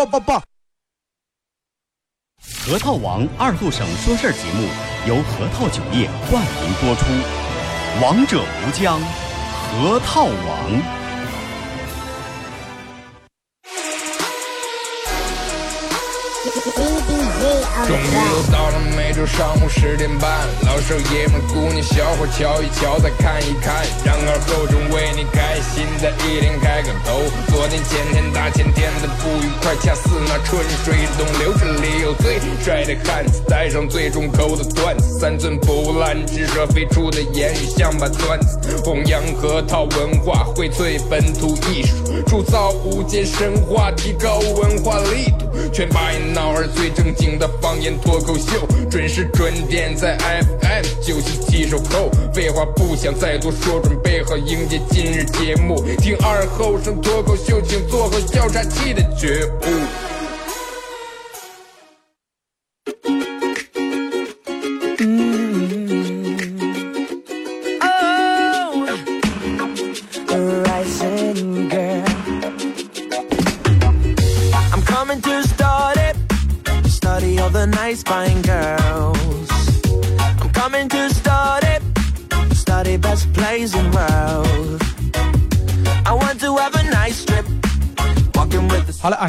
爆爆爆！核桃王二后省说事儿节目由核桃酒业冠名播出，王者无疆，核桃王。终于又到了每周上午十点半，老少爷们姑娘小伙瞧一瞧再看一看，然而后中为你开心的一天开个头。昨天前天大前天的不愉快，恰似那春水东流，这里有最帅的汉子，带上最重口的段子，三寸不烂之舌飞出的言语像把钻子，弘扬核桃文化，荟萃本土艺术，铸造无间神话，提高文化力度，全把一闹儿最正经的方。言脱口秀，准时准点在 FM 九十七收口。废话不想再多说，准备好迎接今日节目。听二后生脱口就，请做好笑岔气的觉悟。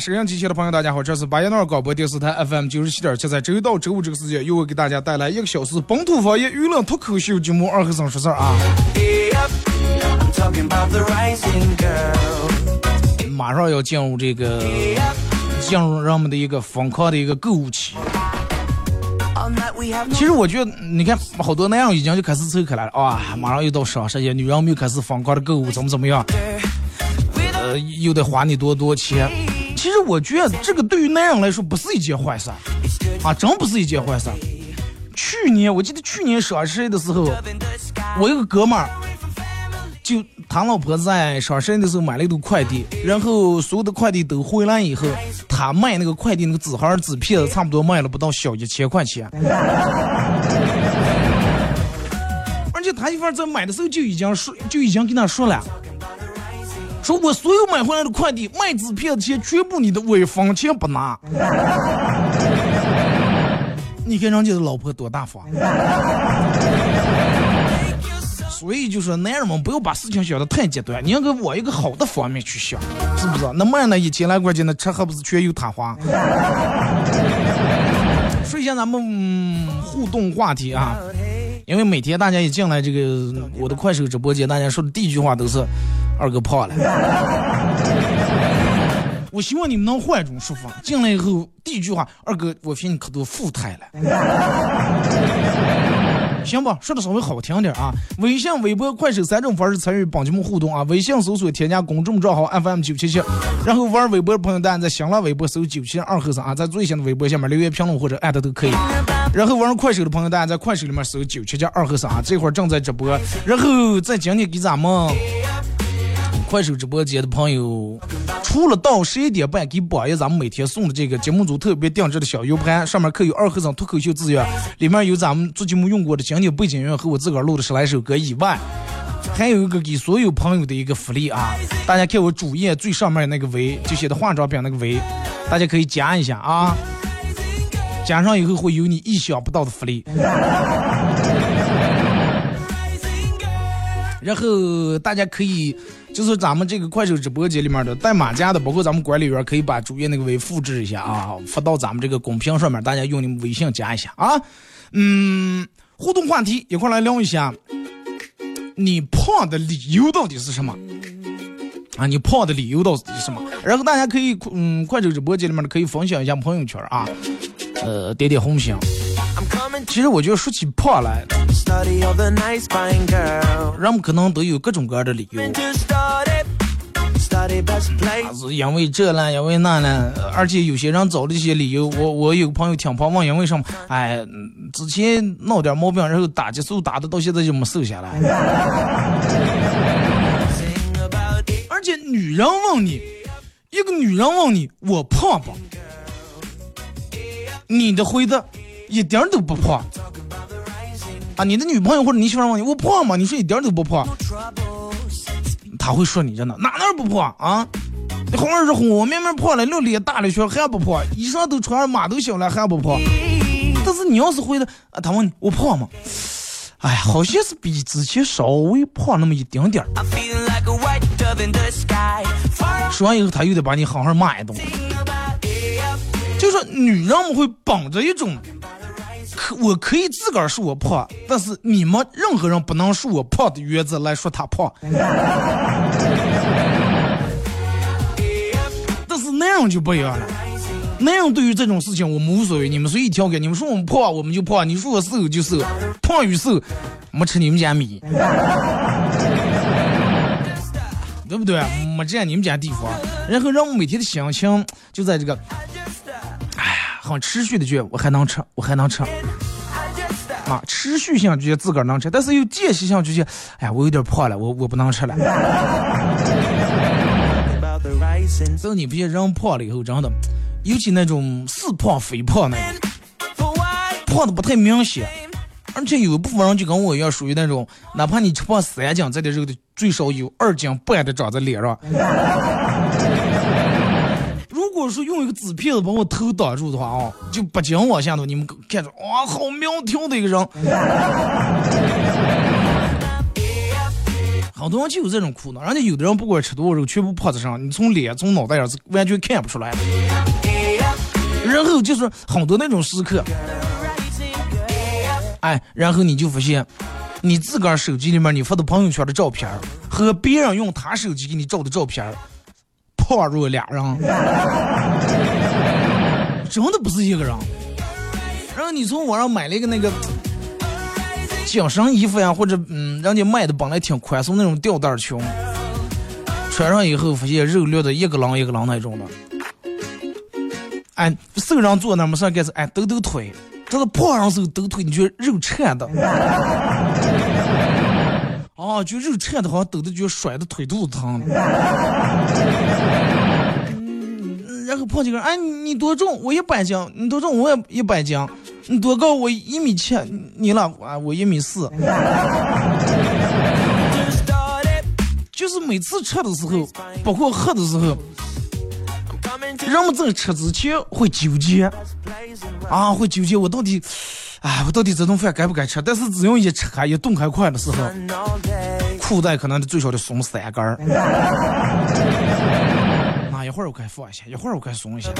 收音机前的朋友，大家好，这是巴彦淖尔广播电视台 FM 九十七点七，在周一到周五这个时间，又会给大家带来一个小时本土方言娱乐脱口秀节目《二和尚说事儿》啊。马上要进入这个进入人们的一个疯狂的一个购物期。其实我觉得，你看好多那样已经就开始走开了啊，马上又到双十一，女人们又开始疯狂的购物，怎么怎么样？呃，又得花你多多钱。其实我觉得这个对于男人来说不是一件坏事，啊，真不是一件坏事。去年我记得去年双十一的时候，我一个哥们儿，就他老婆在双十一的时候买了一堆快递，然后所有的快递都回来以后，他卖那个快递那个纸盒纸片子差不多卖了不到小一千块钱，而且他一份在买的时候就已经说就已经跟他说了。说我所有买回来的快递卖纸片的钱全部你的，我一分钱不拿。你看人家的老婆多大方。所以就说男人们不要把事情想的太极端，你要给我一个好的方面去想，是不是？那卖那一千来块钱的车还不是全由他花？说一下咱们互动话题啊，因为每天大家一进来这个我的快手直播间，大家说的第一句话都是。二哥胖了，我希望你们能换一种说法。进来以后第一句话，二哥，我发现你可多富态了，行吧？说的稍微好听点啊。微信、微博、快手三种方式参与帮节目互动啊。微信搜索添加公众账号 FM 九七七，然后玩微博的朋友，大家在新浪微博搜九七二和尚啊，在最新的微博下面留言评论或者艾特都可以。然后玩快手的朋友，大家在快手里面搜九七七二和尚啊，这会儿正在直播。然后在今天给咱们。快手直播间的朋友，除了到十一点半给榜一咱们每天送的这个节目组特别定制的小 U 盘，上面刻有二和尚脱口秀字样，里面有咱们做节目用过的经典背景音乐和我自个儿录的十来首歌以外，还有一个给所有朋友的一个福利啊！大家看我主页最上面那个 V，就写的化妆品那个 V，大家可以加一下啊，加上以后会有你意想不到的福利。然后大家可以，就是咱们这个快手直播间里面的带马甲的，包括咱们管理员，可以把主页那个微复制一下啊，发到咱们这个公屏上面，大家用你们微信加一下啊。嗯，互动话题一块来聊一下，你胖的理由到底是什么？啊，你胖的理由到底是什么？然后大家可以，嗯，快手直播间里面的可以分享一下朋友圈啊，呃，点点红心。其实我觉得说起胖来，人们可能都有各种各样的理由，是因为这了，因为那了，而且有些人找这些理由，我我有个朋友挺胖，问因为什么？哎，之前闹点毛病，然后打激素打的到现在就没瘦下来。而且女人问你，一个女人问你，我胖不？你的回答。一点都不胖啊！你的女朋友或者你媳妇问你我胖吗？你说一点都不胖，他会说你真的哪哪不胖啊？你好二十哄我明明胖了，六脸大了圈还不胖，衣裳都穿上码都小了还不胖。但是你要是回答，啊，他问你我胖吗？哎，好像是比之前稍微胖那么一丁点儿。说完以后，他又得把你好好骂一顿。就说女人们会绑着一种，可我可以自个儿说我胖，但是你们任何人不能说我胖的原则来说她胖。但是那样就不一样了，那样对于这种事情我们无所谓，你们随意调侃，你们说我们胖我们就胖，你说我瘦就瘦，胖与瘦没吃你们家米，对不对？没占你们家地方，然后让我每天的心情就在这个。哎呀很持续的觉我还能吃，我还能吃，啊，持续性觉自个儿能吃，但是有间歇性就觉，哎呀，我有点胖了，我我不能吃了。等你不些人胖了以后，真的，尤其那种似胖非胖那种，胖的不太明显，而且有一部分人就跟我一样，属于那种，哪怕你吃胖三斤，这点肉的最少有二斤半的长在脸上。如果说用一个纸片子把我头挡住的话啊，就不仅往下头，你们看着哇，好苗条的一个人。好多人就有这种苦恼，人家有的人不管吃多少肉，全部趴在上，你从脸从脑袋上是完全看不出来的。然后就是很多那种时刻，哎，然后你就发现，你自个儿手机里面你发的朋友圈的照片和别人用他手机给你照的照片胖住俩人，真的不是一个人。然后你从网上买了一个那个紧身衣服呀，或者嗯，人家卖的本来挺宽松那种吊带裙，穿上以后发现肉溜的一个狼一个狼那种的。哎，瘦人坐那没事该是哎抖抖腿，这是胖人时候抖腿，你觉得肉颤的。哦，就肉颤的，好像抖的就甩的腿肚子疼。然后胖几个人，哎，你多重？我一百斤。你多重？我也一百斤。你多高？我一米七。你了？啊，我一米四。就是每次吃的时候，包括喝的时候，人们在吃之前会纠结，啊，会纠结我到底。哎，我到底这顿饭该不该吃？但是只用一吃开一动开快的时候，裤带可能最少得松三根儿。那一会儿我该放一下，一会儿我该松一下。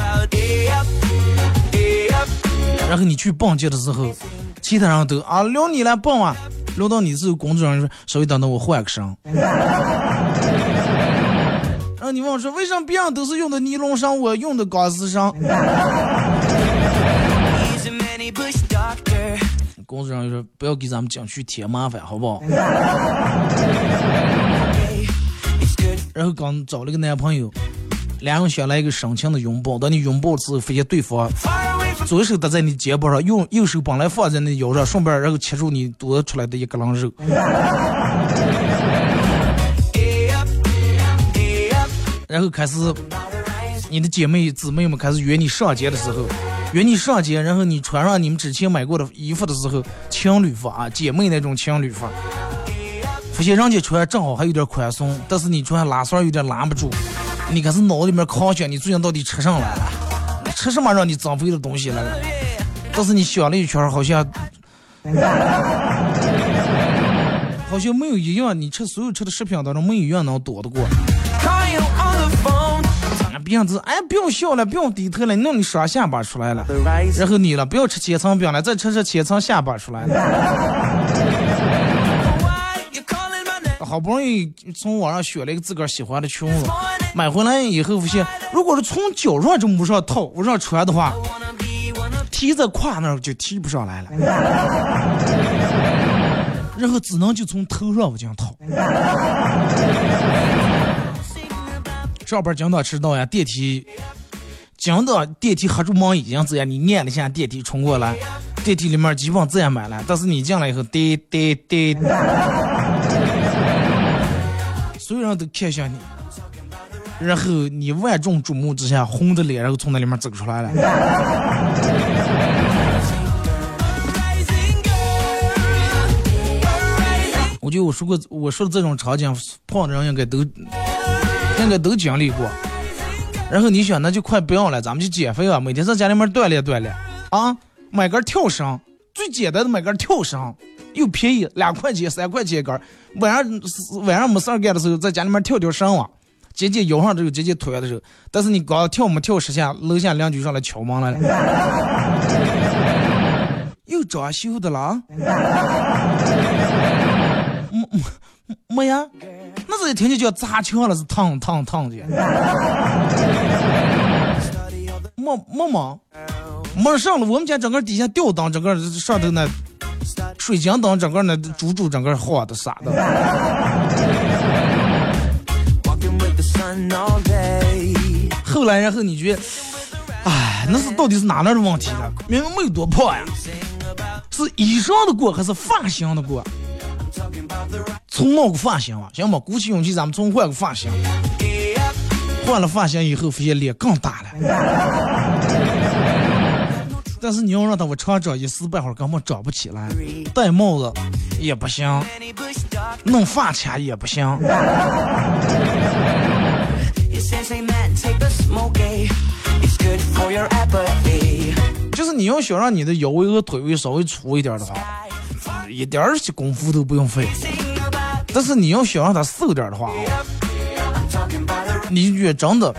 然后你去蹦极的时候，其他人都啊聊你来蹦啊，聊到你之后，工作人员说稍微等等我换个身。然后你问我说为什么别人都是用的尼龙绳，我用的钢丝绳？工作人员说：“不要给咱们景区添麻烦，好不好？”然后刚找了个男朋友，两人想来一个深情的拥抱。当你拥抱之后，发现对方左手搭在你肩膀上，用右手本来放在那腰上，顺便然后切住你多出来的一个狼肉。然后开始，你的姐妹姊妹们开始约你上街的时候。约你上街，然后你穿上你们之前买过的衣服的时候，情侣服啊，姐妹那种情侣服，发现人家穿正好还有点宽松，但是你穿拉栓有点拦不住，你开始脑子里面狂想，你最近到底吃上来了？吃什么让你增肥的东西了？但是你想了一圈，好像 好像没有一样，你吃所有吃的食品当中没有一样能躲得过。别样子，哎，不用笑了，不用低头了，弄你双下巴出来了。然后你了，不要吃千层饼了，再吃吃千层下巴出来了。好不容易从网上选了一个自个儿喜欢的裙子，买回来以后发现，如果是从脚上就没上套，往上穿的话，提在胯那儿就提不上来了。然后只能就从头上往上套。上班经常迟到呀，电梯，经常电梯合住门已经这样，你按了一下电梯冲过来，电梯里面基本自然满了，但是你进来以后，滴滴滴，所有人都看向你，然后你万众瞩目之下，红着脸，然后从那里面走出来了。我觉得我说过，我说的这种场景，胖的人应该都。应该都经历过，然后你想那就快不要了，咱们就减肥啊，每天在家里面锻炼锻炼。啊，买根跳绳，最简单的买根跳绳，又便宜，两块钱三块钱一根，晚上晚上没事儿干的时候，在家里面跳跳绳啊，减减腰上这个减减腿的时候，但是你刚跳没跳十下，楼下邻居上来敲门来了，又装修的了啊？没呀？那是一听就叫砸墙了，是烫烫烫的。没 没没，没上了。我们家整个底下吊灯，整个上头那水晶灯，整个那珠珠，整个晃的啥的。后来，然后你觉得，哎，那是到底是哪那的问题了？明明没有多胖呀，是衣裳的过还是发型的过？从某个发型啊，行吧，鼓起勇气，咱们从换个发型。换了发型以后，发现脸更大了。但是你要让他我长长一时半会儿根本长不起来，戴帽子也不行，弄发卡也不行。就是你要想让你的腰围和腿围稍微粗一点的话，一点儿功夫都不用费。但是你要想让他瘦点儿的话啊，你越真的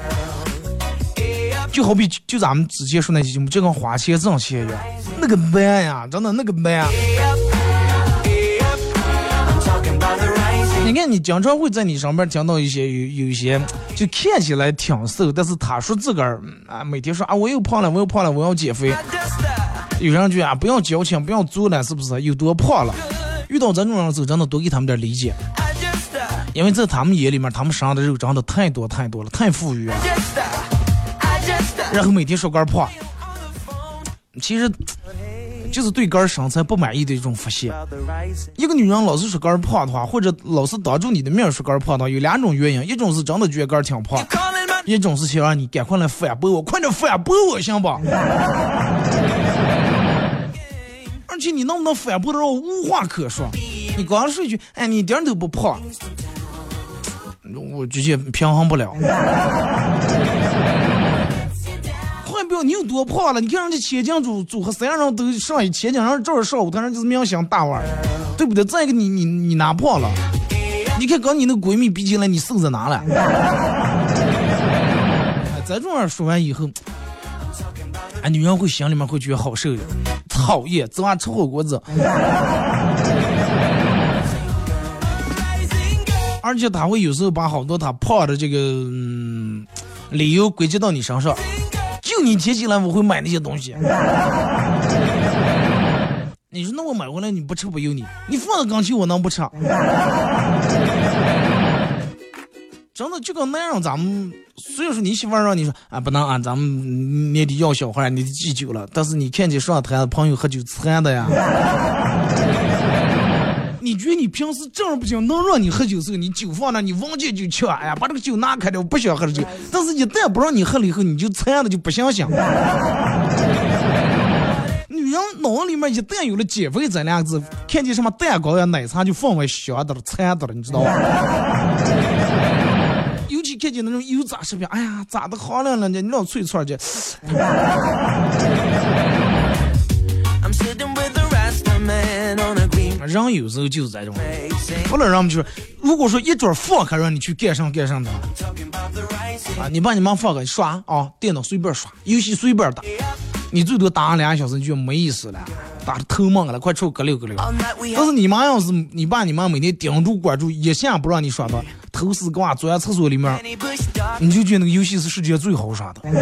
就好比就咱们之前说那些节目，就跟花钱挣钱一样，那个难呀，真的那个难。你看，你经常会在你上边听到一些有有一些就看起来挺瘦，但是他说自个儿啊每天说啊我又胖了，我又胖了，我要减肥。有人就啊不要矫情，不要作了，是不是？有多胖了？遇到这种人时候，真的多给他们点理解，因为在他们眼里面，他们身上的肉长得太多太多了，太富裕了。然后每天说肝胖，其实就是对肝身材不满意的一种发现。一个女人老是说肝胖的话，或者老是当着你的面说肝胖的话，有两种原因：一种是真的觉得肝挺胖，一种是想让你赶快来反驳我，快点反驳我行不？而且你能不能反驳的让我无话可说？你刚说一句，哎，你一点都不胖，我直接平衡不了。换不要，你有多胖了？你看人家千金组组合三人都上一千斤，人这儿上舞台上就是明星大腕，对不对？再一个，你你你哪胖了？你看跟你那闺蜜比起来，你瘦在哪了咱？这话说完以后。哎，女人会心里面会觉得好受的，讨厌，昨晚吃火锅子。而且他会有时候把好多他胖的这个嗯、理由归结到你身上，就你提起来我会买那些东西。你说那我买回来你不吃不由你，你放到刚去我能不吃？真的就跟那样，咱们虽然说你媳妇让你说啊不能啊，咱们年底要小孩，你得忌酒了。但是你看见上台朋友喝酒馋的呀，你觉得你平时这样不行，能让你喝酒时候，你酒放那，你忘记就吃，哎呀，把这个酒拿开了，我不想喝了酒。但是一旦不让你喝了以后，你就馋的就不想想。女人脑里面一旦有了减肥这两个字，看见什么蛋糕呀、奶茶就放外香的了、馋的了，你知道吧？看见那种油炸食品，哎呀，炸的好亮亮的，你老脆脆的。人 有时候就是这种，不能让我们就是，如果说一准放开让你去干上干上的，啊，你把你妈放开刷啊，电脑随便刷，游戏随便打，你最多打上两个小时就没意思了，打的头懵了，快出个溜个溜。但是你妈要是你爸你妈每天盯住关注，一下不让你耍的，头丝瓜坐在厕所里面，你就觉得那个游戏是世界最好耍的。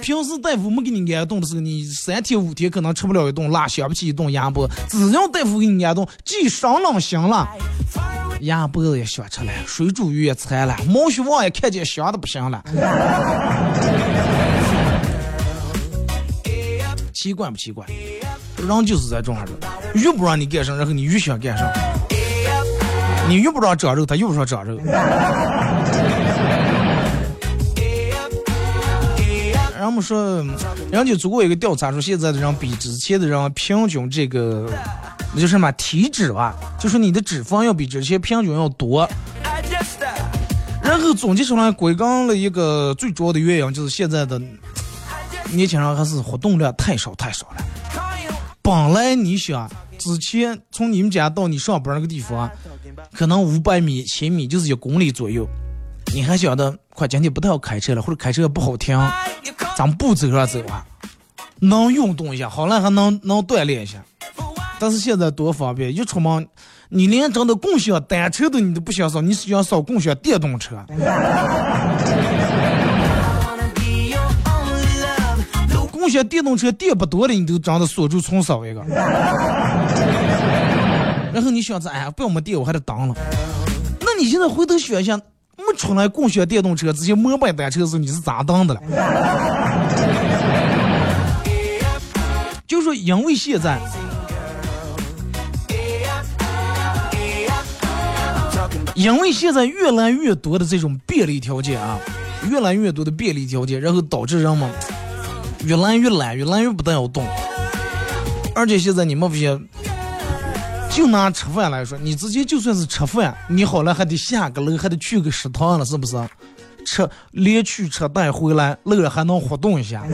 平时大夫没给你安顿的时候，你三天五天可能吃不了一顿辣，想不起一顿鸭脖。只要大夫给你安顿，既伤冷心了，鸭脖子也想吃了，水煮鱼也馋了，毛血旺也看见香的不行了。奇怪不奇怪？人就是在这样的，越不让你干啥，然后你越想干啥。你越不让长肉，他越不说长肉。人们说，人家做过一个调查，说现在的人比之前的人平均这个，那就是什么体脂吧，就是你的脂肪要比之前平均要多。然后总结出来归根了一个最主要的原因，就是现在的年轻人还是活动量太少太少了。本来你想之前从你们家到你上班那个地方，可能五百米、千米就是一公里左右，你还想的快今天不太好开车了，或者开车不好听，咱们不走上走啊，能运动一下，好了还能能锻炼一下。但是现在多方便，一出门，你连真的共享单车都你都不想扫，你是想扫共享电动车。共享电动车电不多的，你都真的锁住重扫一个。然后你想着，哎呀，不要没电我还得当了。那你现在回头想一下，没出来共享电动车这些摩拜单车的时候，你是咋当的了？就说因为现在。因为现在越来越多的这种便利条件啊，越来越多的便利条件，然后导致人们越来越懒，越来越不得要动。而且现在你们发现，就拿吃饭来说，你直接就算是吃饭，你好了还得下个楼，还得去个食堂了，是不是？车连去车带回来，累了还能活动一下。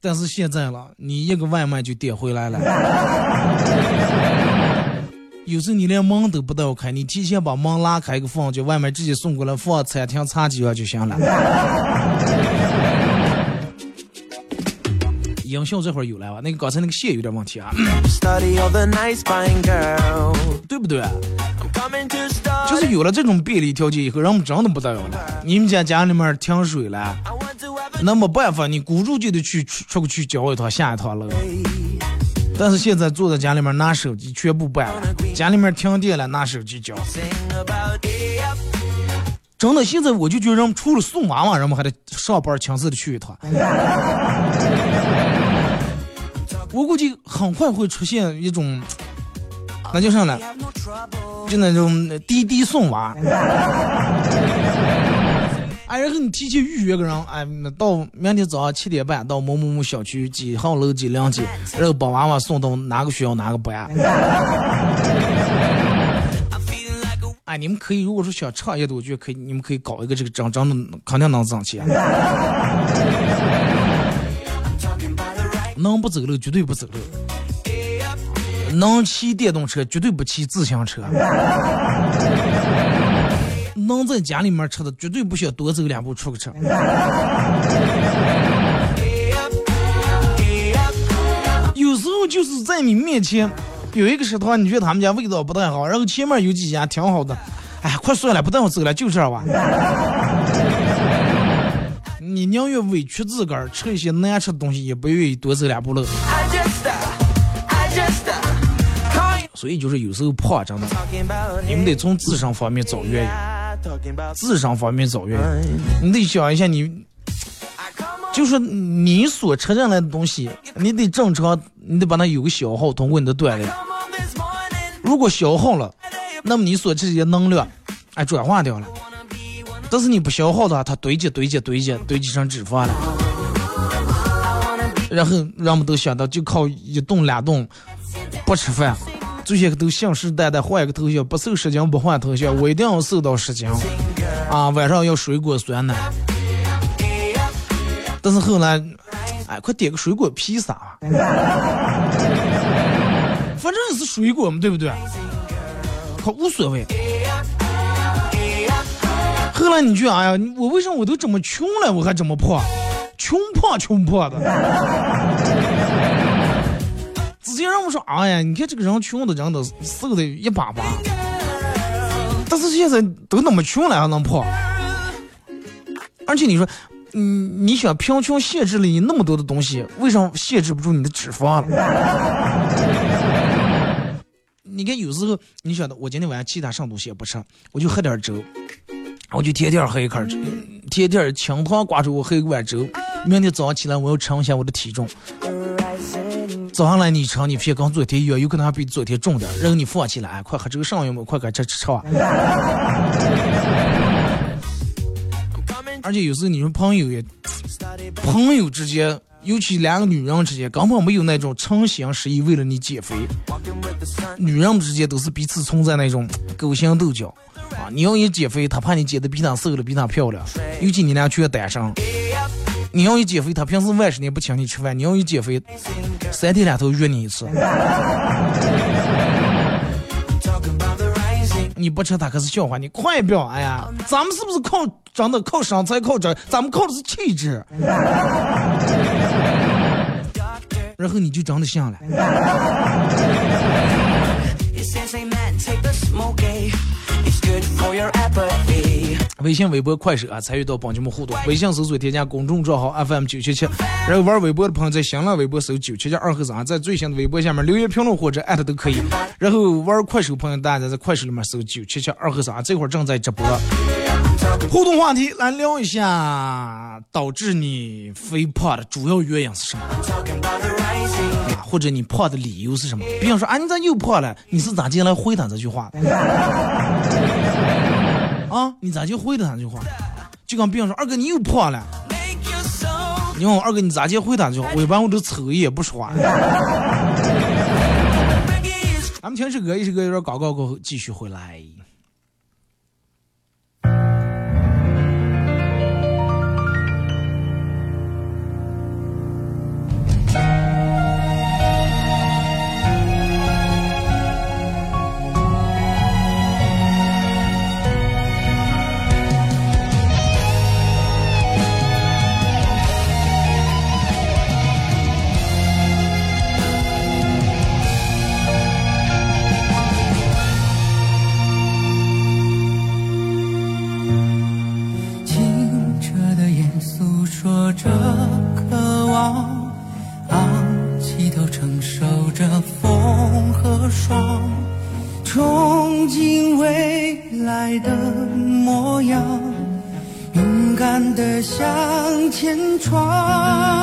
但是现在了，你一个外卖就点回来了。有时候你连门都不带开，你提前把门拉开一个缝，就外卖直接送过来，放餐厅茶几上就行了。音效这会儿有了吧？那个刚才那个线有点问题啊，对不对？就是有了这种便利条件以后，人们真的不得了了。你们家家里面停水了，那没办法，你雇主就得去出出去交一趟下一趟了。但是现在坐在家里面拿手机全部办了，家里面停电了拿手机交。真的，现在我就觉得人们除了送娃娃，人们还得上班亲自的去一趟。我估计很快会出现一种，那叫啥呢？就那种滴滴送娃。哎，然后你提前预约个人，哎，到明天早上七点半到某某某小区几号楼几两几，然后把娃娃送到哪个学校哪个班。哎，你们可以，如果说想创业的，我觉得可以，你们可以搞一个这个真真的，肯定能挣钱。能不走路绝对不走路，能骑电动车绝对不骑自行车。能在家里面吃的，绝对不需要多走两步出去吃。有时候就是在你面前有一个食堂，你觉得他们家味道不太好，然后前面有几家挺好的，哎，快算了，不带我走了，就这吧。你宁愿委屈自个儿吃一些难吃的东西，也不愿意多走两步路。所以就是有时候胖，真的，你们得从自身方面找原因。智商方面找原因，你得想一下，你就是你所吃进来的东西，你得正常，你得把它有个消耗，通过你的锻炼。如果消耗了，那么你所吃的能量，哎，转化掉了。但是你不消耗的话，它堆积、堆积、堆积，堆积成脂肪了。然后人们都想到，就靠一顿两顿不吃饭。这些都信誓旦旦换一个头像，不瘦十斤不换头像，我一定要瘦到十斤。啊，晚上要水果酸奶。但是后来，哎，快点个水果披萨吧。反正是水果嘛，对不对？可无所谓。后来你就哎呀，我为什么我都这么穷了，我还这么胖？穷胖穷胖的。之前让我说，哎呀，你看这个人穷的，人都瘦的一把把。但是现在都那么穷了，还能胖？而且你说，嗯，你想贫穷限制了你那么多的东西，为什么限制不住你的脂肪了？你看有时候，你晓得，我今天晚上其他什么东西也不吃，我就喝点粥，我就天天喝一口粥，天天清汤挂粥，我喝一碗粥。明天早上起来，我要称一下我的体重。早上来你称，你发现跟昨天一样，有可能还比昨天重点。然后你放起来，快喝这个上有没？快快吃吃吃啊！而且有时候你说朋友也，朋友之间，尤其两个女人之间，根本没有那种诚心实意为了你减肥。女人们之间都是彼此存在那种勾心斗角。啊，你要一减肥，他怕你减的比他瘦了，比他漂亮，尤其你俩缺单身。你要一减肥，他平时万十年不请你吃饭；你要一减肥，三天两头约你一次。你不吃他可是笑话，你快表！哎呀，咱们是不是靠真的靠身材靠这？咱们靠的是气质。然后你就真的信了。微信、微博、快手啊，参与到帮节目互动。微信搜索添加公众账号 FM 九七七，然后玩微博的朋友在新浪微博搜九七七二和三，在最新的微博下面留言评论或者艾特都可以。然后玩快手朋友，大家在快手里面搜九七七二和三，这会儿正在直播。互动话题来聊一下，导致你肥胖的主要原因是什么？啊，或者你胖的理由是什么？比方说啊，你咋又胖了？你是咋进来回答这句话？啊，你咋就会的那句话？就跟别人说，二哥你又胖了。你问我二哥你咋就会那句话？我一般我都瞅一眼不说话。咱们听首歌，一首歌有点广告过后继续回来。向前闯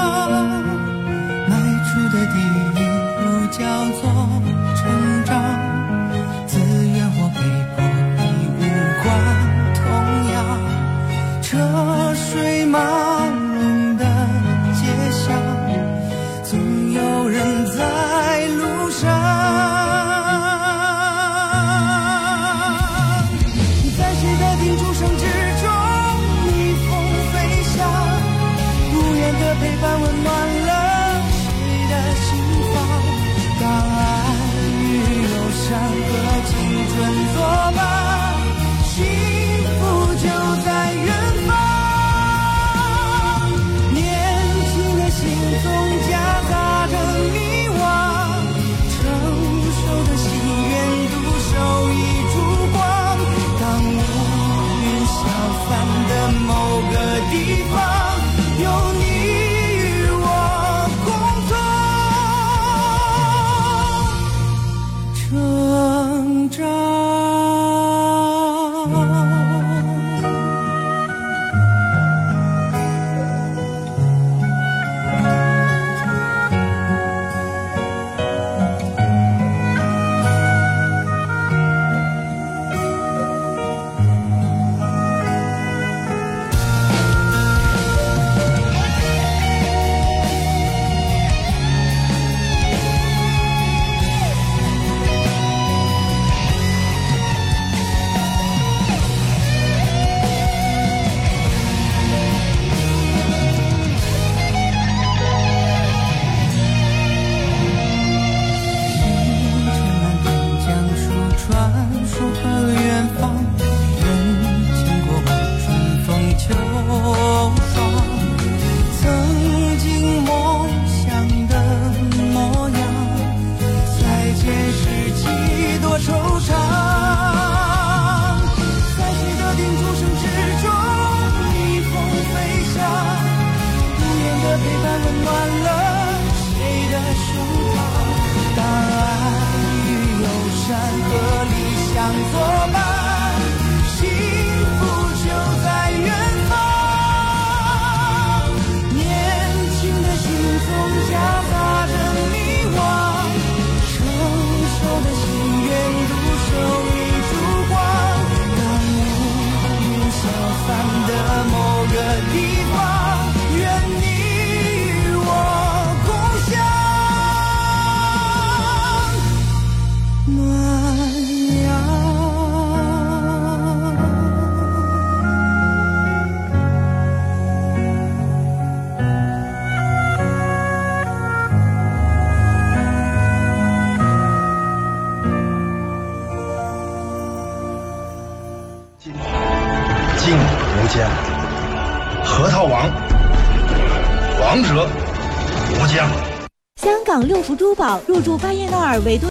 驻巴彦淖尔维多。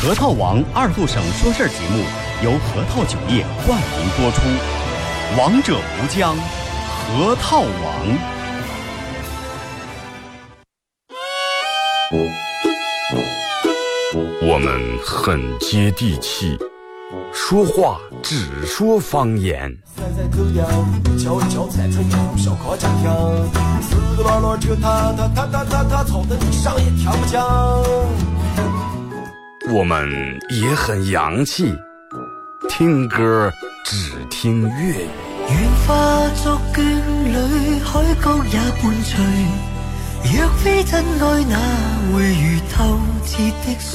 核桃王二度省说事儿节目由核桃酒业冠名播出，王者无疆，核桃王。我们很接地气，说话只说方言。我们也很洋气，听歌只听粤语。愿化作眷侣，海角也伴随。若非真爱，哪会如透彻的水？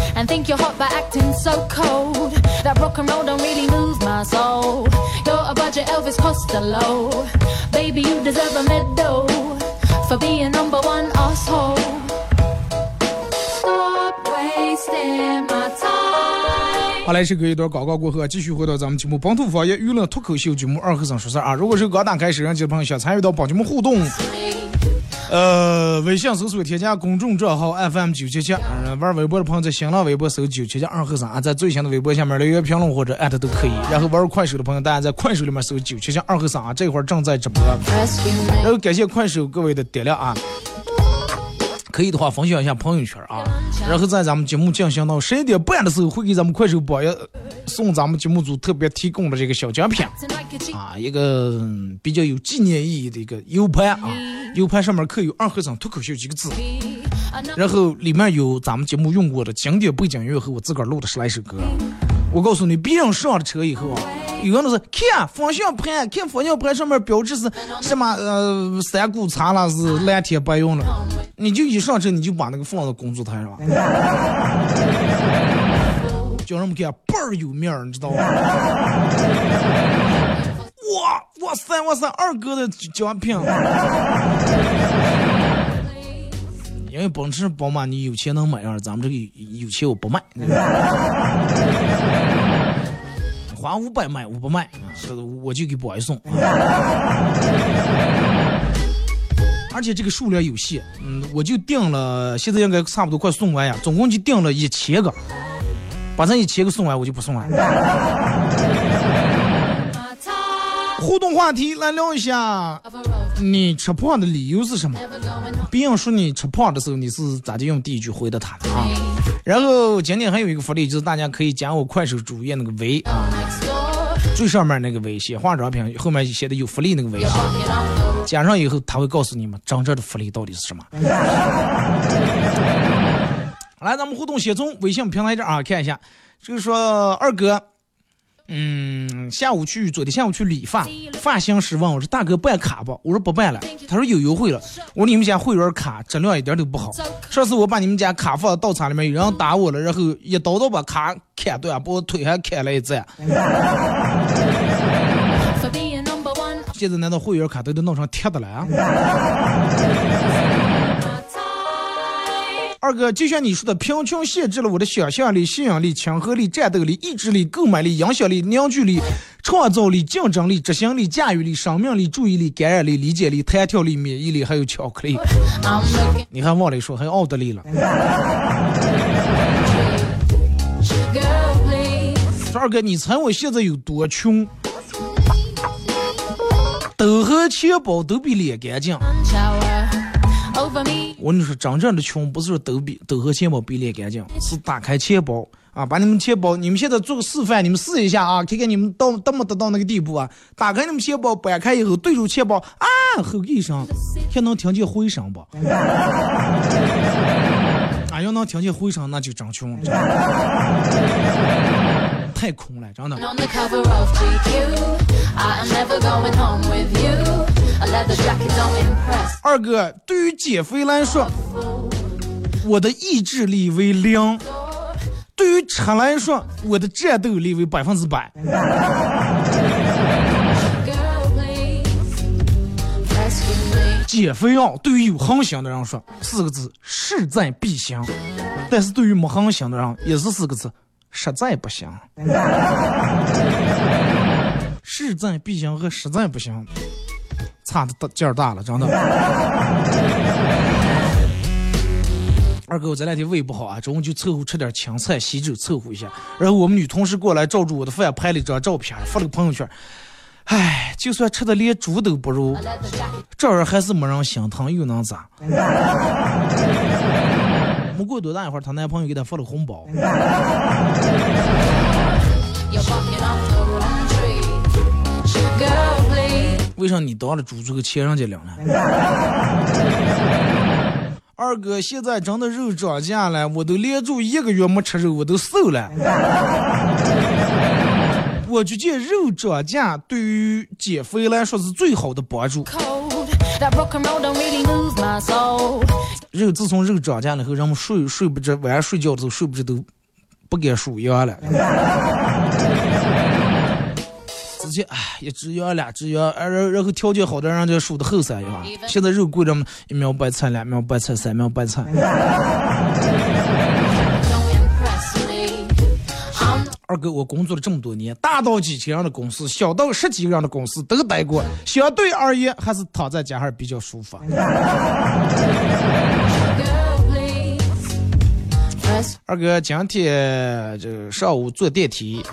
and think you're hot by acting so cold. That rock and roll don't really move my soul. You're a budget Elvis Costello. Baby, you deserve a medal for being number one asshole. Stop wasting my time. 好嘞，是隔一段广告过后，继续回到咱们节目本土方言娱乐脱口秀节目二和尚说事儿啊。如果是刚打开摄像机的朋友，想参与到帮节目互动，呃，微信搜索添加公众账号 FM 九七七，玩微博的朋友在新浪微博搜九七七二和尚啊，在最新的微博下面留言评论或者艾特都可以。然后玩快手的朋友，大家在快手里面搜九七七二和尚啊，这会儿正在直播。然后感谢快手各位的点亮啊，可以的话分享一下朋友圈啊，然后在咱们节目进行到十一点半的时候，会给咱们快手榜样送咱们节目组特别提供的这个小奖品。啊，一个嗯比较有纪念意义的一个 U 盘啊，U 盘上面刻有“二和尚脱口秀”几个字，然后里面有咱们节目用过的经典背景音乐和我自个儿录的十来首歌。我告诉你，别人上了车以后啊，有人都是看方向盘，看方向盘上面标志是什么呃三股茶了，是蓝天白云了，你就一上车你就把那个放到工作台上，叫人们看倍儿有面儿，你知道吗？哇哇塞哇塞，二哥的奖品。因为奔驰、宝马你有钱能买啊，咱们这个有有钱我不卖，花五百卖我不卖，我就给 boy 送。而且这个数量有限，嗯，我就订了，现在应该差不多快送完呀，总共就订了一千个，把这一千个送完我就不送了。互动话题来聊一下.你吃胖的理由是什么.别人说你吃胖的时候，你是咋就用第一句回答他的啊？然后今天还有一个福利，就是大家可以加我快手主页那个微啊，最上面那个微写化妆品，后面写的有福利那个微啊加上以后他会告诉你们真正的福利到底是什么。来，咱们互动先从微信平台这儿啊看一下，就是说二哥，嗯，下午去昨天下午去理发，发型师问我说大哥办卡不？我说不办了，他说有优惠了。我说你们家会员卡质量一点都不好。上次我把你们家卡放到道场里面，有人打我了，然后一刀刀把卡砍断，把我腿还砍了一截。现在难道会员卡都得弄成铁的了啊？二哥，就像你说的，贫穷限制了我的想象力、吸引力、亲和力、战斗力、意志力、购买力、影响力、凝聚力、创造力、竞争力、执行力、驾驭力、生命力、注意力、感染力、理解力、弹跳力、免疫力，还有巧克力。你还忘了说，还有奥德利了。说二哥，你猜我现在有多穷？都和钱包都比脸干净。我跟你说，真正的穷不是说抖比抖和钱包比脸干净，是打开钱包啊，把你们钱包，你们现在做个示范，你们试一下啊，看看你们到到没得到那个地步啊？打开你们钱包，掰开以后对住钱包啊，吼一声，还能听见回声不？啊，要能听见回声，那就真穷，太空了，真的。二哥，对于减肥来说，我的意志力为零；对于吃来说，我的战斗力为百分之百。减肥药对于有恒心的人说四个字势在必行，但是对于没恒心的人也是四个字实在不行。势在必行和实在不行差的大劲儿大了，真的。二哥，我这两天胃不好啊，中午就凑合吃点青菜、稀粥凑合一下。然后我们女同事过来照住我的饭，拍了一张照片，发了个朋友圈。唉，就算吃的连猪都不如，这儿还是没人心疼，又能咋？没过多大一会儿，她男朋友给她发了红包。为啥你当了猪这个钱人家领了？二哥，现在真的肉涨价了，我都连住一个月没吃肉，我都瘦了。我觉得肉涨价对于减肥来说是最好的帮助。肉自从肉涨价了后，人们睡睡不着，晚上睡觉的时候睡不着都不敢数羊了。直接哎，一只羊两只羊，然然后条件好的人就数的后三羊。现在肉贵了，一苗白菜，两苗白菜，三苗白菜。二哥，我工作了这么多年，大到几千人的公司，小到十几个人的公司都待过。相对而言，还是躺在家还是比较舒服。二哥，今天这上午坐电梯，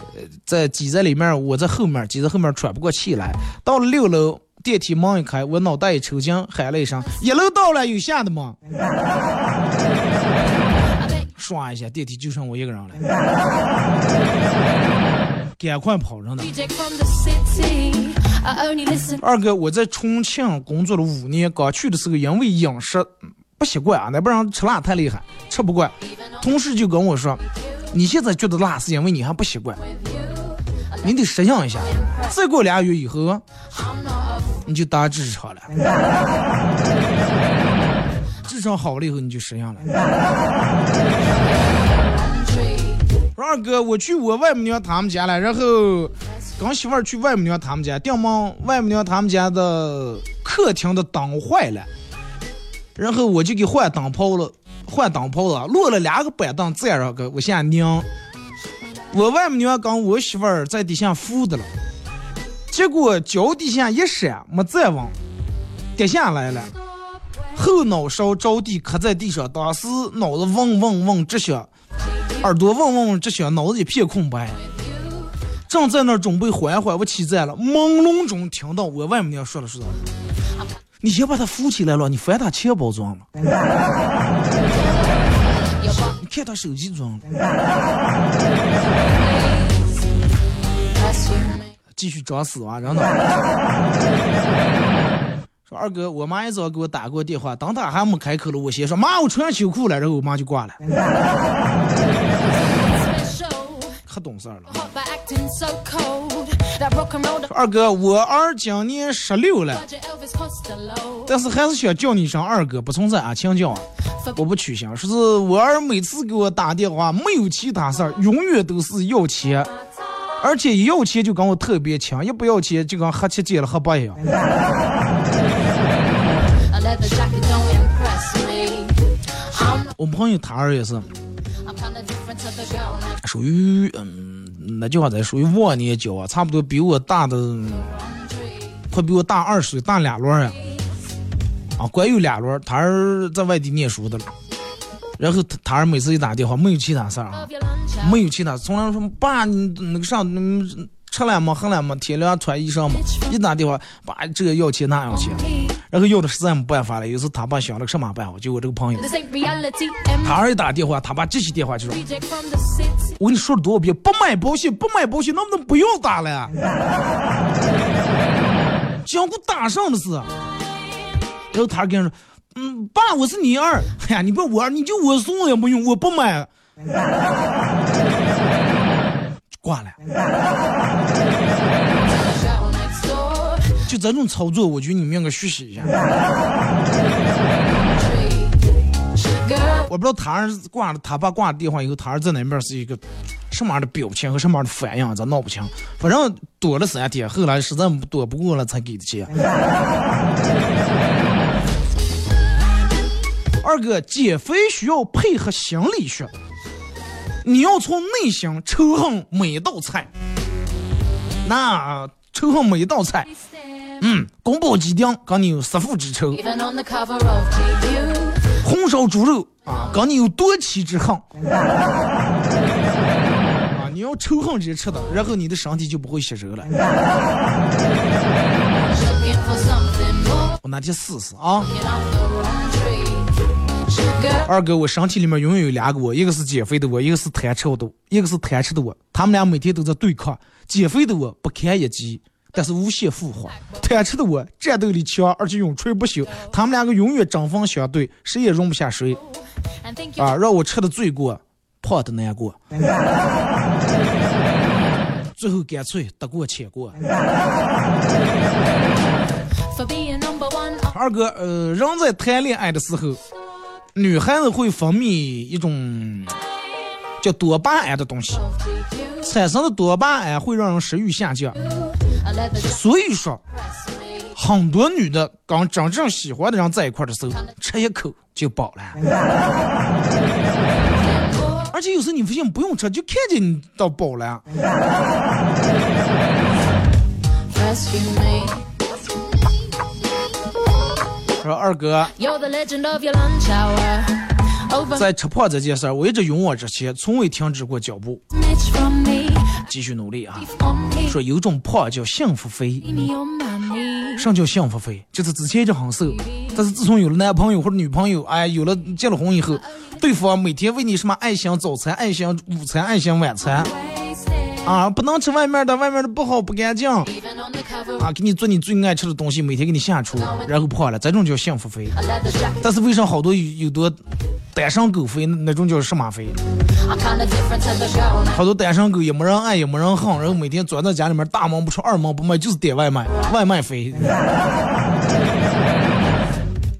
在挤在里面，我在后面，挤在后面喘不过气来。到了六楼，电梯门一开，我脑袋一抽筋，喊了一声：“ 一楼到了，有下的吗？”刷一下，电梯就剩我一个人了，赶快跑上的。二哥，我在重庆工作了五年，刚去的时候因为饮食不习惯啊，那不然吃辣太厉害，吃不惯。同事就跟我说：“你现在觉得辣是因为你还不习惯，你得适应一下。再过俩月以后，你就当职场了。”智商好了以后你就适应了。说二哥，我去我外母娘他们家了，然后跟媳妇儿去外母娘他们家，电门外母娘他们家的客厅的灯坏了，然后我就给换灯泡了，换灯泡了，落了两个板凳这样个，我现在拧。我外母娘跟我媳妇儿在底下扶的了，结果脚底下一闪，没站稳跌下来了。后脑勺着地，磕在地上，当时脑子嗡嗡嗡直响，耳朵嗡嗡嗡直响，脑子一片空白。正在那准备缓缓我起站了，朦胧中听到我外母娘说了说：“你先把他扶起来了，你翻他钱包装了，你看他手机装了。”继续装死啊，真的。说二哥，我妈一早给我打过电话，等他还没开口了，我先说妈，我穿上秋裤了，然后我妈就挂了。可懂事儿了。说二哥，我儿今年十六了，但是还是想叫你一声二哥，不存在啊，请叫啊，我不取笑。说是我儿每次给我打电话，没有其他事儿，永远都是要钱，而且一要钱就跟我特别亲，一不要钱就跟黑七见了黑八一样。我朋友他儿也是，属于嗯，那句话在属于忘年交啊，差不多比我大的，快比我大二十岁，大俩轮啊，啊，管有俩轮，他儿在外地念书的了，然后他他儿每次一打电话，没有其他事儿啊，没有其他，从来说爸，你那个上，吃了吗？喝了吗？天凉穿衣裳吗？一打电话，爸，这个要钱那要钱。然后要的实在没办法了，有时他爸想了个什么办法？就我这个朋友，他儿一打电话，他爸接起电话就说：“我跟你说了多少遍，不买保险，不买保险，能不能不要打了呀？讲过打上的事。”然后他跟人说：“嗯，爸，我是你儿，哎呀，你不我儿，你就我送也没用，我不买。”挂了。就这种操作，我觉得你们应该学习一下。我不知道他儿子挂了他爸挂了电话以后，他儿子那边是一个什么样的表情和什么样的反应，咱闹不清。反正躲了三天，后来实在躲不过了才给的钱。二哥，减肥需要配合心理学，你要从内心仇恨每一道菜。那仇恨每一道菜，嗯，宫保鸡丁跟你有杀父之仇.红烧猪肉啊，跟你有夺妻之恨。啊，你要仇恨这些吃的，然后你的身体就不会吸收了。我哪天试试啊.二哥，我身体里面永远有两个我，一个是减肥的我，一个是贪吃的，一个是贪吃的我。他们俩每天都在对抗。减肥的我不堪一击，但是无限复活；贪吃的我战斗力强，而且永垂不朽。他们两个永远针锋相对，谁也容不下谁啊！让我吃的罪过，胖的难过。最后干脆得过且过。二哥，呃，人在谈恋爱的时候，女孩子会分泌一种叫多巴胺的东西，产生的多巴胺会让人食欲下降。所以说，很多女的跟真正喜欢的人在一块的时候，吃一口就饱了。而且有时候你不信不用吃，就看见你到饱了。说二哥。You're the 在吃胖这件事儿，我一直勇往直前，从未停止过脚步.继续努力啊！说有种胖叫幸福肥。么叫幸福肥？就是之前一直很瘦，但是自从有了男朋友或者女朋友，哎，有了结了婚以后，对方每天为你什么爱心早餐、爱心午餐、爱心晚餐啊，不能吃外面的，外面的不好不干净.啊，给你做你最爱吃的东西，每天给你下厨，然后胖了，这种叫幸福肥。但是为啥好多有有多单身狗肥，那那种叫什么肥.好多单身狗也没人爱，也没人恨，然后每天钻在家里面大门不出二门不迈，就是点外卖，外卖肥。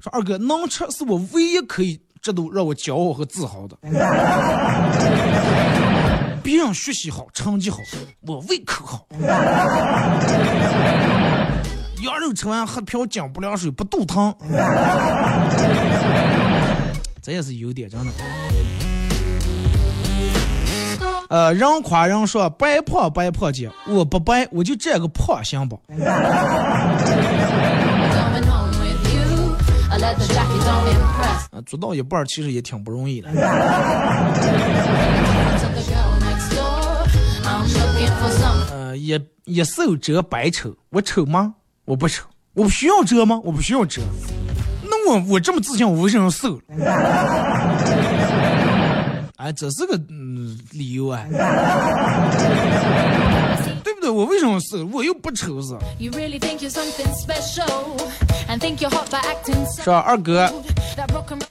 说二哥，能吃是我唯一可以这都让我骄傲和自豪的。别人学习好，成绩好，我胃口好。羊肉吃完喝瓢井不凉水，不肚疼。这也是优点，真的。呃，人夸人说白胖白胖姐，我不白，我就这个胖，行不？啊，做到一半其实也挺不容易的。呃，也也瘦遮白丑，我丑吗？我不丑，我不需要遮吗？我不需要遮。那我我这么自信，我为什么瘦了？哎，这是个嗯理由啊，对不对？我为什么瘦？我又不丑是。You really think you're something special and think you're hot by acting so 是吧，二哥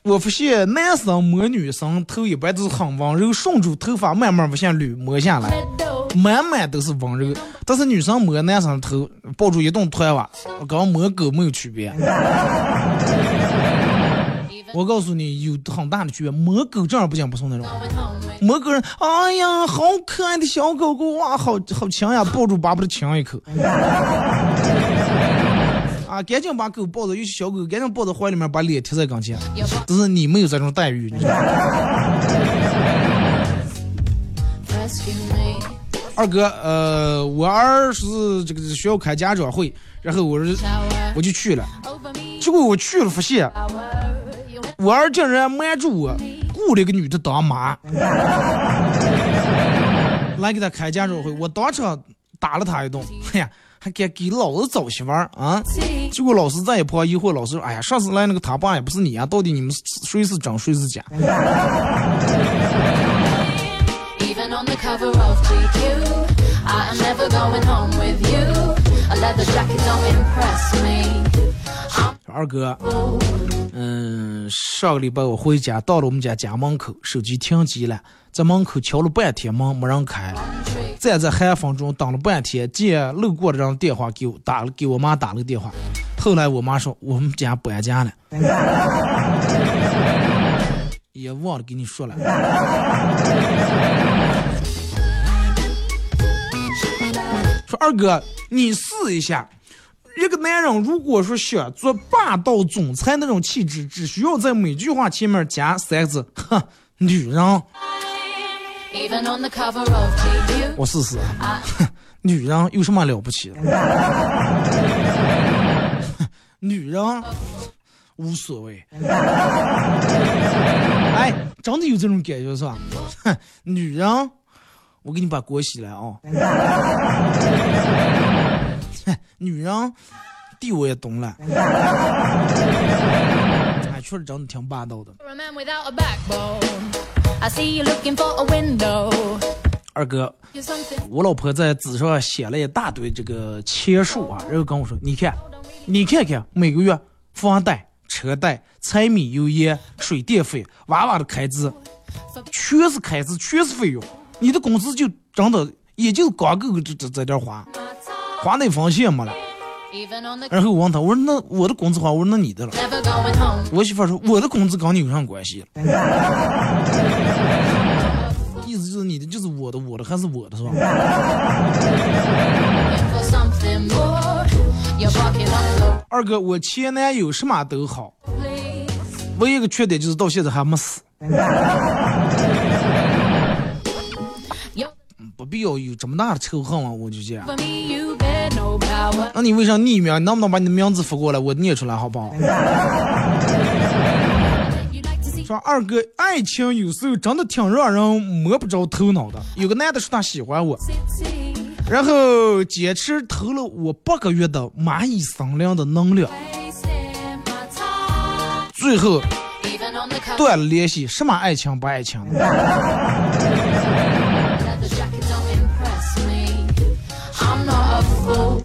我发现男生摸女生头一般都是很温柔，顺住头发慢慢往下捋摸下来，满满都是温柔。但是女生摸男生头，抱住一顿团哇，跟摸狗没有区别。我告诉你，有很大的区别。摸狗正儿八经不送那种摸狗人，哎呀，好可爱的小狗狗哇，好好强呀，抱住巴不得亲一口。啊，赶紧把狗抱着，有些小狗赶紧抱到怀里面，把脸贴在跟前。但是你没有这种待遇，你知道吗？二哥，呃，我儿是这个学校开家长会，然后我是我就去了，结果我去了，发现我儿竟然瞒住我，雇了一个女的当妈，来给他开家长会，我当场打了他一顿，哎呀，还敢给老子找媳妇儿啊！结果老师在一旁疑惑，老师说：“哎呀，上次来那个他爸也不是你啊，到底你们谁是真谁是假？”二哥，嗯，上个礼拜我回家，到了我们家家门口，手机停机了，在门口敲了半天门，没人开。站在寒风中等了半天，见路过的人电话给我打了，给我妈打了个电话。后来我妈说我们家搬家了，也忘了给你说了。说二哥，你试一下，一个男人如果说想做霸道总裁那种气质，只需要在每句话前面加三个字：哼，女人。我试试 女人有什么了不起的？女人无所谓。哎，真的有这种感觉是吧？哼，女人，我给你把锅洗了啊。哼女人，地我也懂了。哎，确实长得挺霸道的。二哥，我老婆在纸上写了一大堆这个钱数啊，然后跟我说：“你看，你看看，每个月房贷、车贷、柴米油盐、水电费、娃娃的开支，全是开支，全是费用。你的工资就真的也就光够这这这点花，花那分钱没了。然后我问他，我说那我的工资花，我说那你的了。我媳妇说我的工资跟你有啥关系？意思就是你的就是我的，我的还是我的，是吧？二哥，我前男友什么都好，唯一一个缺点就是到现在还没死。不必要有这么大的仇恨啊！我就这样。那你为啥匿名？你能不能把你的名字发过来，我念出来好不好 说二哥，爱情有时候真的挺让人摸不着头脑的。有个男的说他喜欢我，然后坚持投了我八个月的蚂蚁森林的能量.最后.断了联系。什么爱情不爱情的？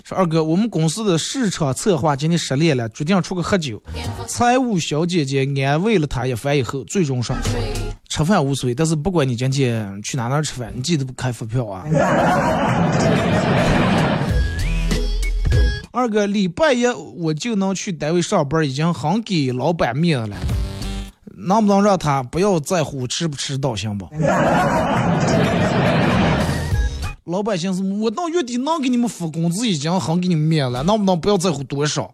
说二哥，我们公司的市场策划今天失恋了，决定出去喝酒。财务小姐姐安慰了他一番以后，最终说：吃饭无所谓，但是不管你今天去哪哪吃饭，你记得不开发票啊。二哥，礼拜一我就能去单位上班，已经很给老板面子了，能不能让他不要在乎迟不迟到，行不？老百姓是，我到月底能给你们付工资，已经很给你们面子了，能不能不要在乎多少.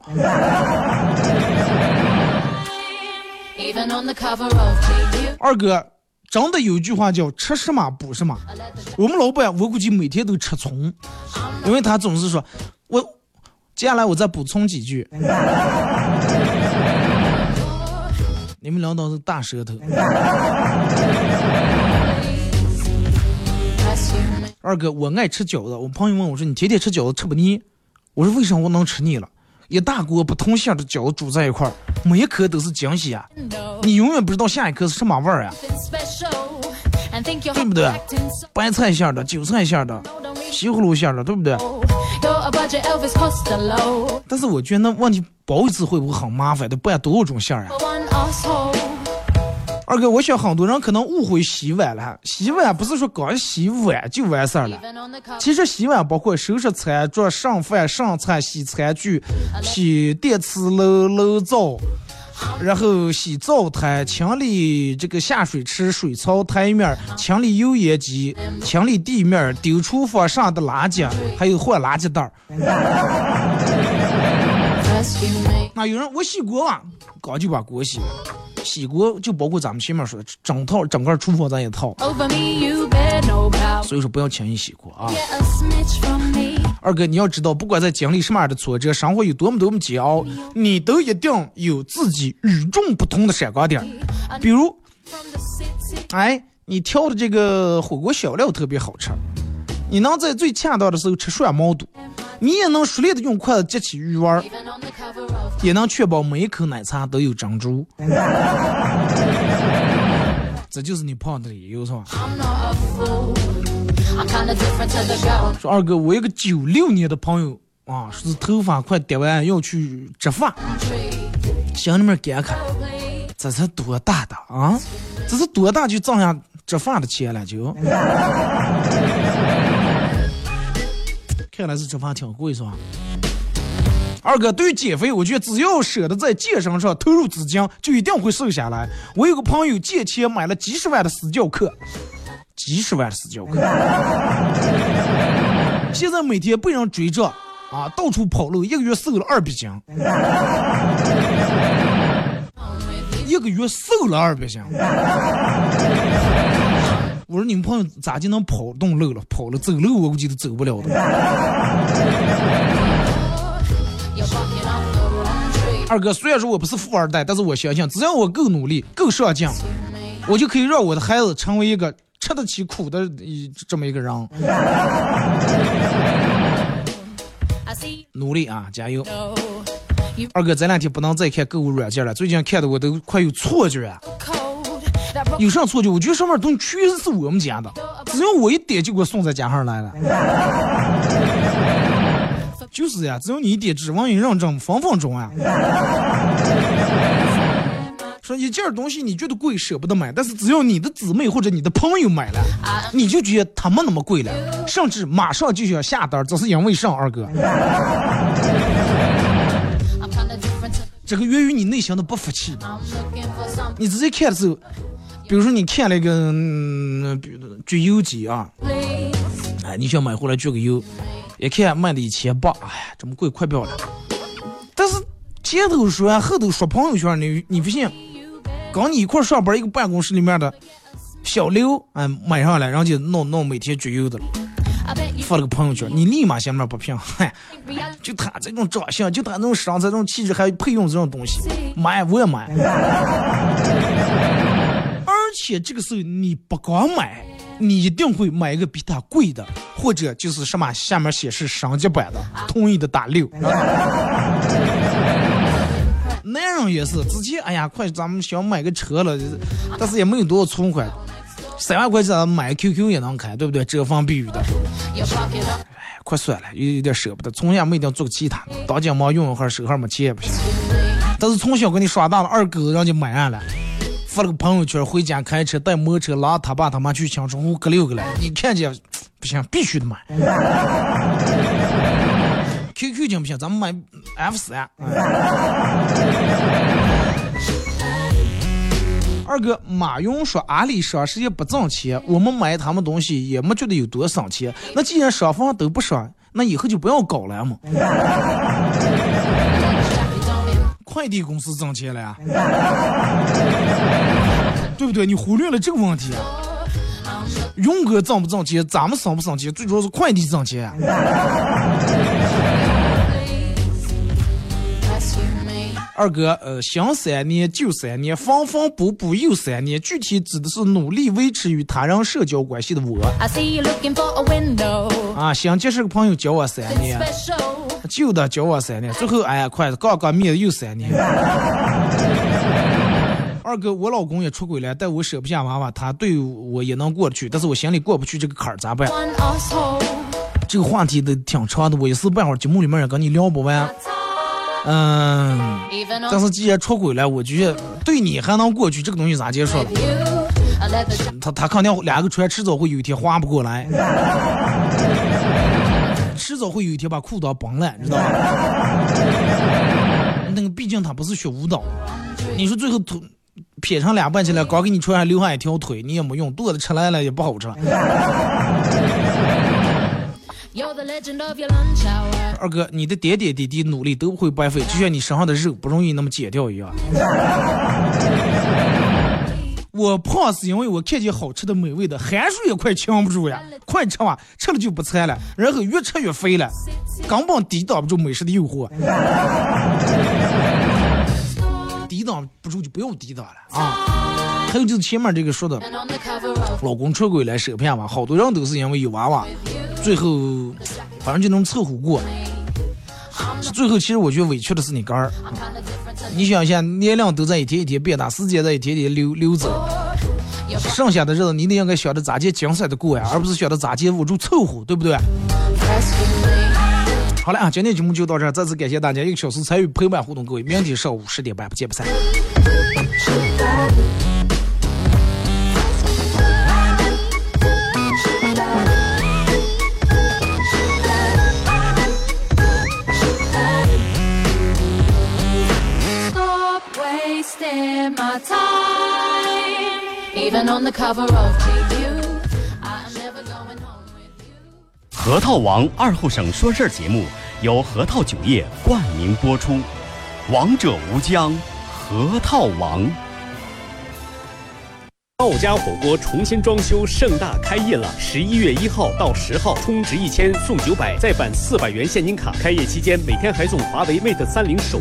二哥，真的有一句话叫“吃什么补什么”。我们老板我估计每天都吃葱，因为他总是说，我接下来我再补充几句。你们领导是大舌头。二哥，我爱吃饺子。我朋友问我说：“你天天吃饺子吃不腻？”我说：“为啥我能吃腻了？一大锅不同馅的饺子煮在一块儿，每一颗都是惊喜啊！你永远不知道下一颗是什么味儿啊对不对白菜馅的、韭菜馅的、西葫芦馅的，对不对.但是我觉得那问题包一次会不会很麻烦？得拌多少种馅儿啊？二哥，我想很多人可能误会洗碗了，洗碗不是说光洗碗就完事儿了。其实洗碗包括收拾餐桌、上饭、上菜、洗餐具、洗电磁炉、炉灶，然后洗灶台、清理这个下水池、水槽台面、清理油烟机、清理地面、丢厨房上的垃圾，还有换垃圾袋儿。那有人我洗锅碗，刚就把锅洗了。洗锅就包括咱们前面说的整套整个厨房咱也套.所以说不要轻易洗锅啊。二哥，你要知道，不管在经历什么样的挫折，生活有多么多么煎熬，你都一定有自己与众不同的闪光点。比如.哎，你挑的这个火锅小料特别好吃，你能在最恰当的时候吃涮毛肚，你也能熟练的用筷子夹起鱼丸也能确保每一口奶茶都有珍珠。这就是你胖的理由是吧.说二哥，我一个九六年的朋友啊，说是头发快掉完要去植发.心里面感慨。这是多大的啊？这是多大就挣下植发的钱了就？看来是植发挺贵是吧？二哥，对于减肥，我觉得只要舍得在健身上投入资金，就一定会瘦下来。我有个朋友借钱买了几十万的私教课，几十万的私教课，现在每天被人追着啊，到处跑路，一个月瘦了二百斤，一个月瘦了二百斤。我说你们朋友咋就能跑动路了？跑了走路我估计都走不了的。二哥，虽然说我不是富二代，但是我相信，只要我够努力、够上进，我就可以让我的孩子成为一个吃得起苦的一这么一个人。努力啊，加油！二哥，这两天不能再看购物软件了，最近看的我都快有错觉了。有啥错觉？我觉得上面东西确实是我们家的，只要我一点就给我送在家上来了。就是呀，只要你一点指纹一认证，分分钟啊。说一件东西你觉得贵舍不得买，但是只要你的姊妹或者你的朋友买了，你就觉得他没那么贵了，甚至马上就想下单，这是因为啥？二哥，这个源于你内心的不服气。你直接看的时候。比如说你看那个嗯，焗油机啊，哎，你想买回来焗个油，一看卖的一千八，哎呀，这么贵，快不要了。但是前头说后头说朋友圈，你你不信？跟你一块上班一个办公室里面的小刘，哎，买上来，然后就弄弄每天焗油的了，发了个朋友圈，你立马心里面不平，嗨，就他这种长相，就他那种身材，这种气质，还配用这种东西，买我也买。而且这个时候你不光买，你一定会买一个比它贵的，或者就是什么下面显示升级版的，同意的打六。男人也是，之前哎呀，快咱们想买个车了，但是也没有多少存款，三万块钱买 QQ 也能开，对不对？遮风避雨的。哎，快算了，有有点舍不得。从小没一定做个其他的，当今忙用用号手上没钱也不行。但是从小给你耍大了，二狗让你买上了。发了个朋友圈，回家开车带摩托车拉他爸他妈去青春湖隔六个了。你看见不行，必须得买。QQ 行不行？咱们买 F 三。二哥，马云说阿里双十一不挣钱，我们买他们东西也没觉得有多省钱。那既然双方都不爽，那以后就不要搞了嘛。快递公司挣钱了呀，对不对？你忽略了这个问题。勇哥挣不挣钱，咱们省不省钱，最主要是快递挣钱。二哥，呃，新三年就三年，缝缝补补又三年，具体指的是努力维持与他人社交关系的我。啊，想结识个朋友交我三年，旧的交我三年，最后哎呀，快刚刚灭了又三年。二哥，我老公也出轨了，但我舍不下娃娃，他对我也能过得去，但是我心里过不去这个坎儿，咋办？这个话题都挺长的，我一时半会儿节目里面也跟你聊不完。嗯，但是既然出轨了，我觉得对你还能过去，这个东西咋结束了？他他肯定两个船迟早会有一天划不过来，迟早会有一天把裤裆崩了，知道吧？那个毕竟他不是学舞蹈，你说最后腿撇成两半去了，刚给你穿上留下一条腿，你也没用，肚子吃烂了也不好吃。二哥，你的点点滴滴努力都不会白费，就像你身上的肉不容易那么减掉一样。我胖是因为我看见好吃的美味的，汗水也快呛不住呀，快吃吧，吃了就不馋了，然后越吃越肥了，根本抵挡不住美食的诱惑。就不用抵挡了啊！还有就是前面这个说的，老公出轨来受骗嘛，好多人都是因为有娃娃，最后反正就能凑合过。最后其实我觉得委屈的是你肝儿，你想一下，年龄都在一天一天变大，时间在一天天溜溜走，剩下的日子你得应该想着咋接精彩的过呀，而不是想着咋接捂住凑合，对不对？好了啊，今天节目就到这儿，再次感谢大家一个小时参与陪伴互动，各位，明天上午十点半不见不散。Spend my time. Even on the cover of GQ, I'm never going home with you. 核桃王二后省说事儿节目由核桃酒业冠名播出，王者无疆，核桃王。道家火锅重新装修，盛大开业了！十一月一号到十号，充值一千送九百，再返四百元现金卡。开业期间每天还送华为 Mate 三零手。